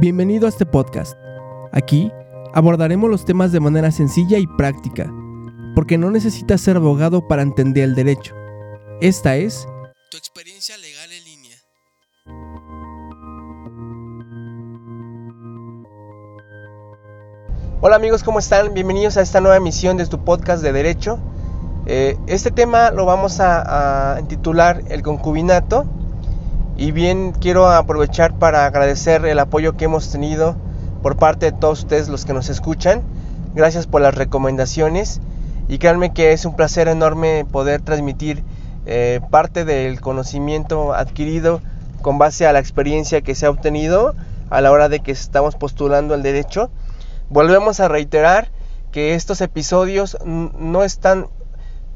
Bienvenido a este podcast. Aquí abordaremos los temas de manera sencilla y práctica, porque no necesitas ser abogado para entender el derecho. Esta es tu experiencia legal en línea. Hola amigos, ¿cómo están? Bienvenidos a esta nueva emisión de tu podcast de Derecho. Eh, este tema lo vamos a, a titular El concubinato y bien, quiero aprovechar para agradecer el apoyo que hemos tenido por parte de todos ustedes los que nos escuchan. Gracias por las recomendaciones y créanme que es un placer enorme poder transmitir eh, parte del conocimiento adquirido con base a la experiencia que se ha obtenido a la hora de que estamos postulando el derecho. Volvemos a reiterar que estos episodios no están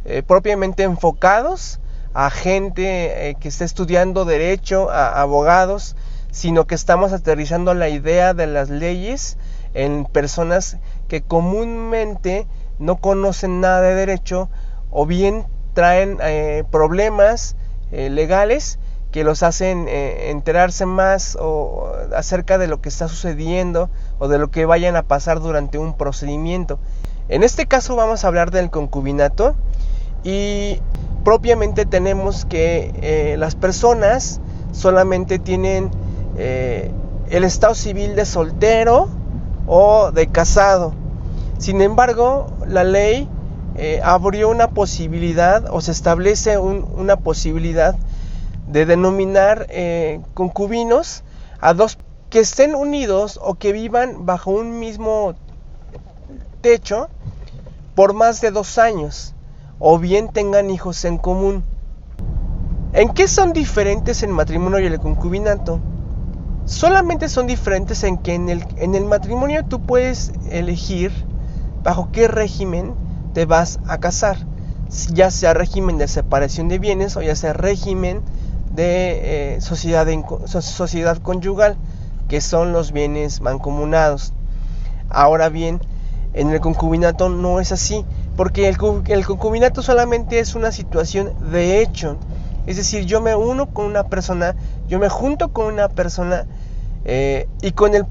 eh, propiamente enfocados a gente eh, que está estudiando derecho, a abogados, sino que estamos aterrizando la idea de las leyes en personas que comúnmente no conocen nada de derecho o bien traen eh, problemas eh, legales que los hacen enterarse más o acerca de lo que está sucediendo o de lo que vayan a pasar durante un procedimiento. En este caso vamos a hablar del concubinato y propiamente tenemos que eh, las personas solamente tienen eh, el estado civil de soltero o de casado. Sin embargo, la ley eh, abrió una posibilidad o se establece una posibilidad de denominar concubinos a dos que estén unidos o que vivan bajo un mismo techo por más de dos años o bien tengan hijos en común. ¿En qué son diferentes el matrimonio y el concubinato? Solamente son diferentes en que en el, matrimonio tú puedes elegir bajo qué régimen te vas a casar, ya sea régimen de separación de bienes o ya sea régimen de, eh, sociedad, sociedad conyugal, que son los bienes mancomunados. Ahora bien, en el concubinato no es así. Porque el, concubinato solamente es una situación de hecho. Es decir, yo me uno con una persona, yo me junto con una persona eh, y con el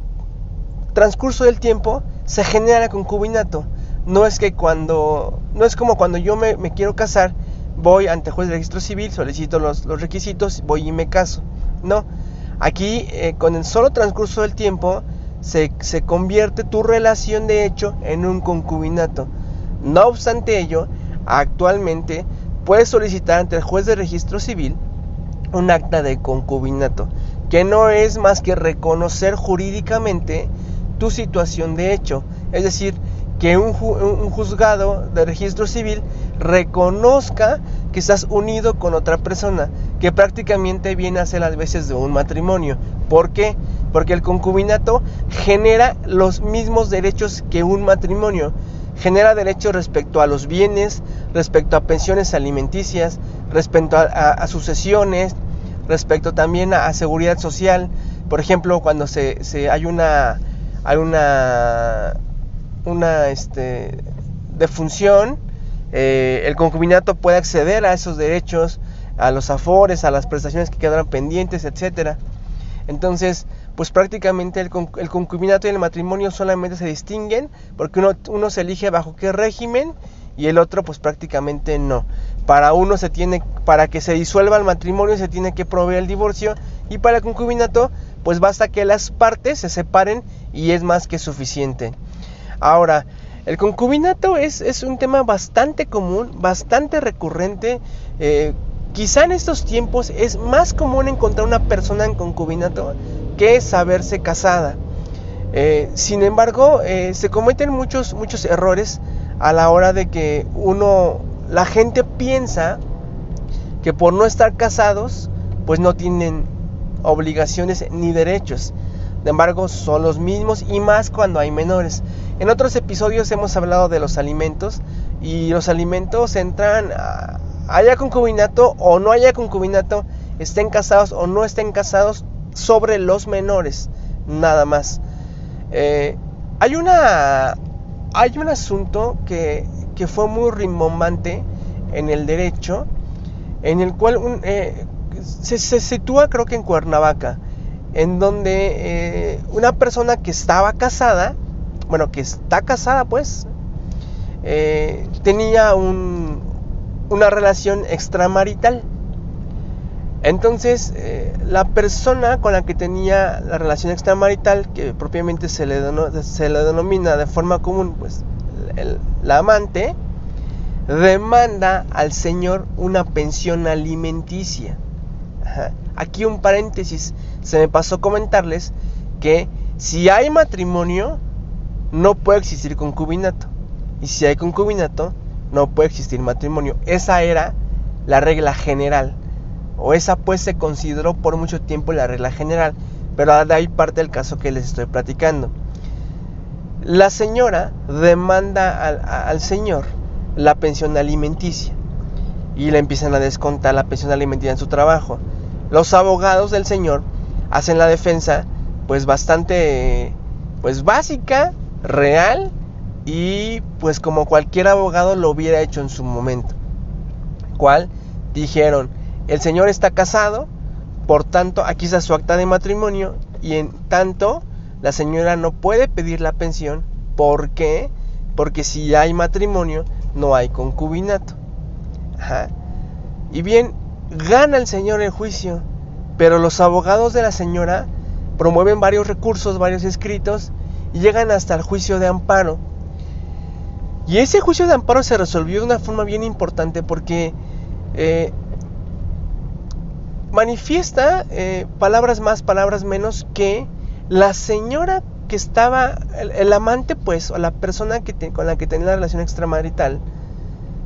transcurso del tiempo se genera el concubinato. No es que cuando, no es como cuando yo me, quiero casar, voy ante juez de registro civil, solicito los, requisitos, voy y me caso. No, aquí eh, con el solo transcurso del tiempo se, se convierte tu relación de hecho en un concubinato. No obstante ello, actualmente puedes solicitar ante el juez de registro civil un acta de concubinato, que no es más que reconocer jurídicamente tu situación de hecho, es decir, que un, juzgado de registro civil reconozca que estás unido con otra persona, que prácticamente viene a ser las veces de un matrimonio. ¿Por qué? Porque el concubinato genera los mismos derechos que un matrimonio genera derechos respecto a los bienes, respecto a pensiones alimenticias, respecto a, sucesiones, respecto también a, seguridad social. Por ejemplo, cuando se, hay una, hay una, una este, defunción, eh, el concubinato puede acceder a esos derechos, a los afores, a las prestaciones que quedaron pendientes, etcétera. Entonces, pues prácticamente el, concubinato y el matrimonio solamente se distinguen porque uno, se elige bajo qué régimen y el otro pues prácticamente no. Para uno se tiene, para que se disuelva el matrimonio se tiene que proveer el divorcio y para el concubinato pues basta que las partes se separen y es más que suficiente. Ahora, el concubinato es, es un tema bastante común, bastante recurrente. Eh, quizá en estos tiempos es más común encontrar una persona en concubinato que saberse casada. Eh, sin embargo, eh, se cometen muchos, muchos errores a la hora de que uno, la gente piensa que por no estar casados, pues no tienen obligaciones ni derechos. Sin embargo, son los mismos y más cuando hay menores. En otros episodios hemos hablado de los alimentos y los alimentos entran, haya concubinato o no haya concubinato, estén casados o no estén casados, sobre los menores, nada más. Eh, hay, una, hay un asunto que, que, fue muy rimbombante en el derecho, en el cual eh, se, se, sitúa creo que en Cuernavaca, en donde eh, una persona que estaba casada, bueno, que está casada pues, tenía un, una relación extramarital. Entonces, eh, la persona con la que tenía la relación extramarital, que propiamente se le, se le denomina de forma común, pues, la amante, demanda al señor una pensión alimenticia. Aquí un paréntesis, se me pasó comentarles que si hay matrimonio, no puede existir concubinato. Y si hay concubinato, no puede existir matrimonio. Esa era la regla general. O esa pues se consideró por mucho tiempo la regla general. Pero de ahí parte el caso que les estoy platicando. La señora demanda al, al señor la pensión alimenticia. Y le empiezan a descontar la pensión alimenticia en su trabajo. Los abogados del señor hacen la defensa pues bastante pues básica, real y pues como cualquier abogado lo hubiera hecho en su momento. ¿Cuál? Dijeron, el señor está casado, por tanto aquí está su acta de matrimonio y en tanto la señora no puede pedir la pensión. ¿Por qué? Porque si hay matrimonio no hay concubinato. Y bien, gana el señor el juicio, pero los abogados de la señora promueven varios recursos, varios escritos y llegan hasta el juicio de amparo y ese juicio de amparo se resolvió de una forma bien importante porque eh, manifiesta eh, palabras más, palabras menos que la señora que estaba, el, amante pues, o la persona que con la que tenía la relación extramarital,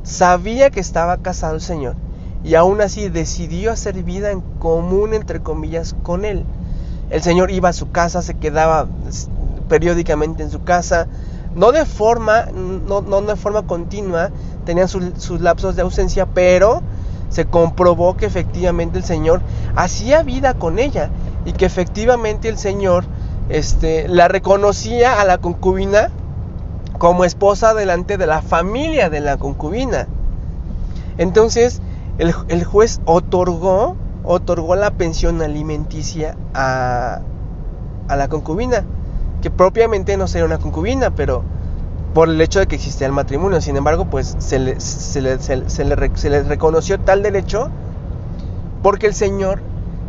sabía que estaba casado el señor y aún así decidió hacer vida en común, entre comillas, con él. El señor iba a su casa, se quedaba periódicamente en su casa, no de forma, no, de forma continua, tenían sus lapsos de ausencia, pero se comprobó que efectivamente el Señor hacía vida con ella y que efectivamente el Señor este, la reconocía a la concubina como esposa delante de la familia de la concubina. Entonces, el, el juez otorgó, otorgó la pensión alimenticia a, a la concubina que propiamente no sería una concubina, pero por el hecho de que existía el matrimonio. Sin embargo, pues se le, se le, se, le, reconoció tal derecho porque el Señor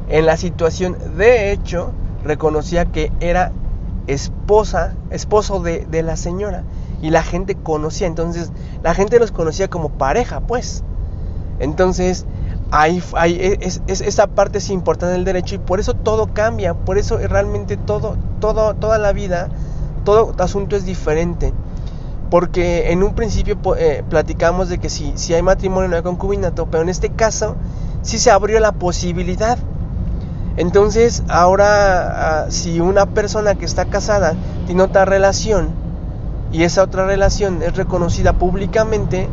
en la situación de hecho reconocía que era esposa, esposo de, la señora. Y la gente conocía, entonces la gente los conocía como pareja, pues. Entonces, ahí, ahí es, esa parte es importante del derecho y por eso todo cambia, por eso realmente todo, todo, toda la vida, todo asunto es diferente. Porque en un principio eh, platicamos de que si, si hay matrimonio no hay concubinato, pero en este caso sí se abrió la posibilidad. Entonces ahora ah, si una persona que está casada tiene otra relación y esa otra relación es reconocida públicamente,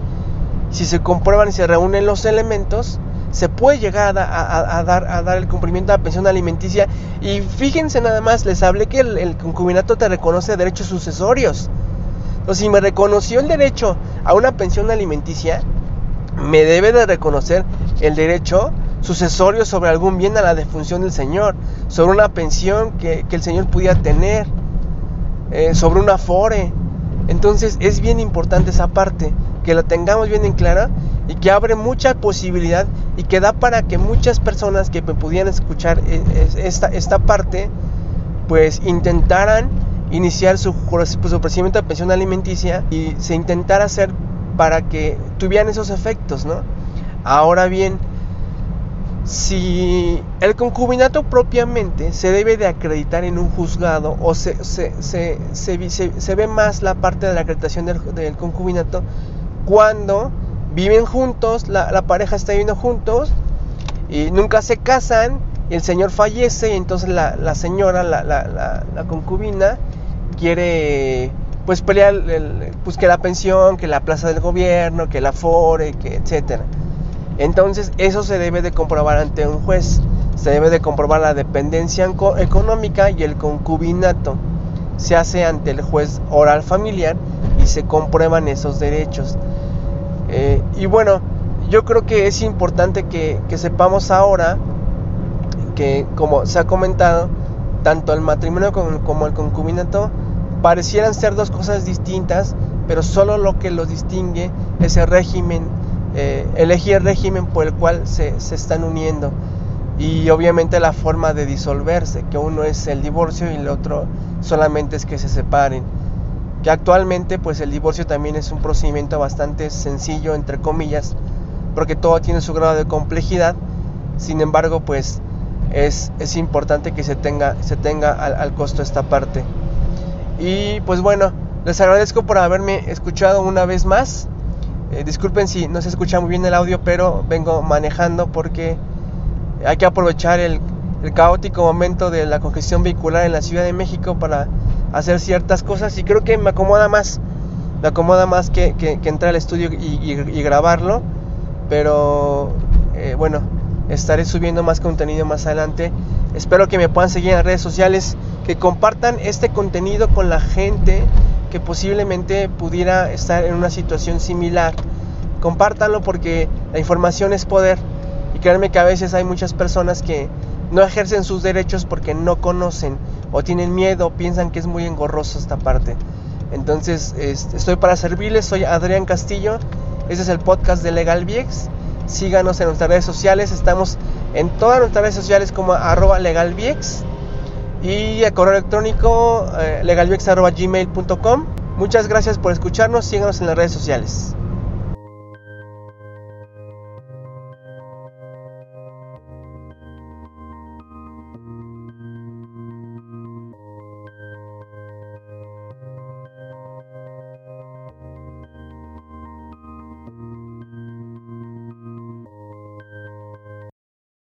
si se comprueban y se reúnen los elementos, se puede llegar a, dar, a dar el cumplimiento de la pensión alimenticia. Y fíjense nada más, les hablé que el, concubinato te reconoce derechos sucesorios. Si me reconoció el derecho a una pensión alimenticia, me debe de reconocer el derecho sucesorio sobre algún bien a la defunción del Señor, sobre una pensión que, el Señor pudiera tener, eh, sobre un afore. Entonces es bien importante esa parte, que la tengamos bien en clara y que abre mucha posibilidad y que da para que muchas personas que pudieran escuchar e, esta, esta parte, pues intentaran iniciar su, su procedimiento de pensión alimenticia y se intentara hacer para que tuvieran esos efectos, ¿no? Ahora bien, si el concubinato propiamente se debe de acreditar en un juzgado o se, se, se, se ve más la parte de la acreditación del, del concubinato cuando viven juntos, la, pareja está viviendo juntos y nunca se casan el señor fallece y entonces la, señora, la, concubina, quiere pues pelear pues que la pensión, que la plaza del gobierno, que la fore, que etcétera. Entonces eso se debe de comprobar ante un juez, se debe de comprobar la dependencia económica y el concubinato. Se hace ante el juez oral familiar y se comprueban esos derechos. Eh, y bueno, yo creo que es importante que, sepamos ahora que, como se ha comentado, tanto el matrimonio como, el concubinato parecieran ser dos cosas distintas, pero solo lo que los distingue es el régimen, eh, elegir el régimen por el cual se, se están uniendo y obviamente la forma de disolverse, que uno es el divorcio y el otro solamente es que se separen. Que actualmente pues el divorcio también es un procedimiento bastante sencillo entre comillas, porque todo tiene su grado de complejidad. Sin embargo, pues es, es importante que se tenga, se tenga al, costo esta parte. Y pues bueno, les agradezco por haberme escuchado una vez más. Eh, disculpen si no se escucha muy bien el audio, pero vengo manejando porque hay que aprovechar el, caótico momento de la congestión vehicular en la Ciudad de México para hacer ciertas cosas y creo que me acomoda más, me acomoda más que, entrar al estudio y, grabarlo, pero eh, bueno, estaré subiendo más contenido más adelante. Espero que me puedan seguir en las redes sociales, que compartan este contenido con la gente que posiblemente pudiera estar en una situación similar. Compártanlo porque la información es poder y créanme que a veces hay muchas personas que no ejercen sus derechos porque no conocen o tienen miedo, piensan que es muy engorroso esta parte. Entonces, estoy para servirles, soy Adrián Castillo, este es el podcast de Legal VX. Síganos en nuestras redes sociales, estamos en todas nuestras redes sociales como arroba legalvx y el correo electrónico eh, legalvx.gmail.com. Muchas gracias por escucharnos, síganos en las redes sociales.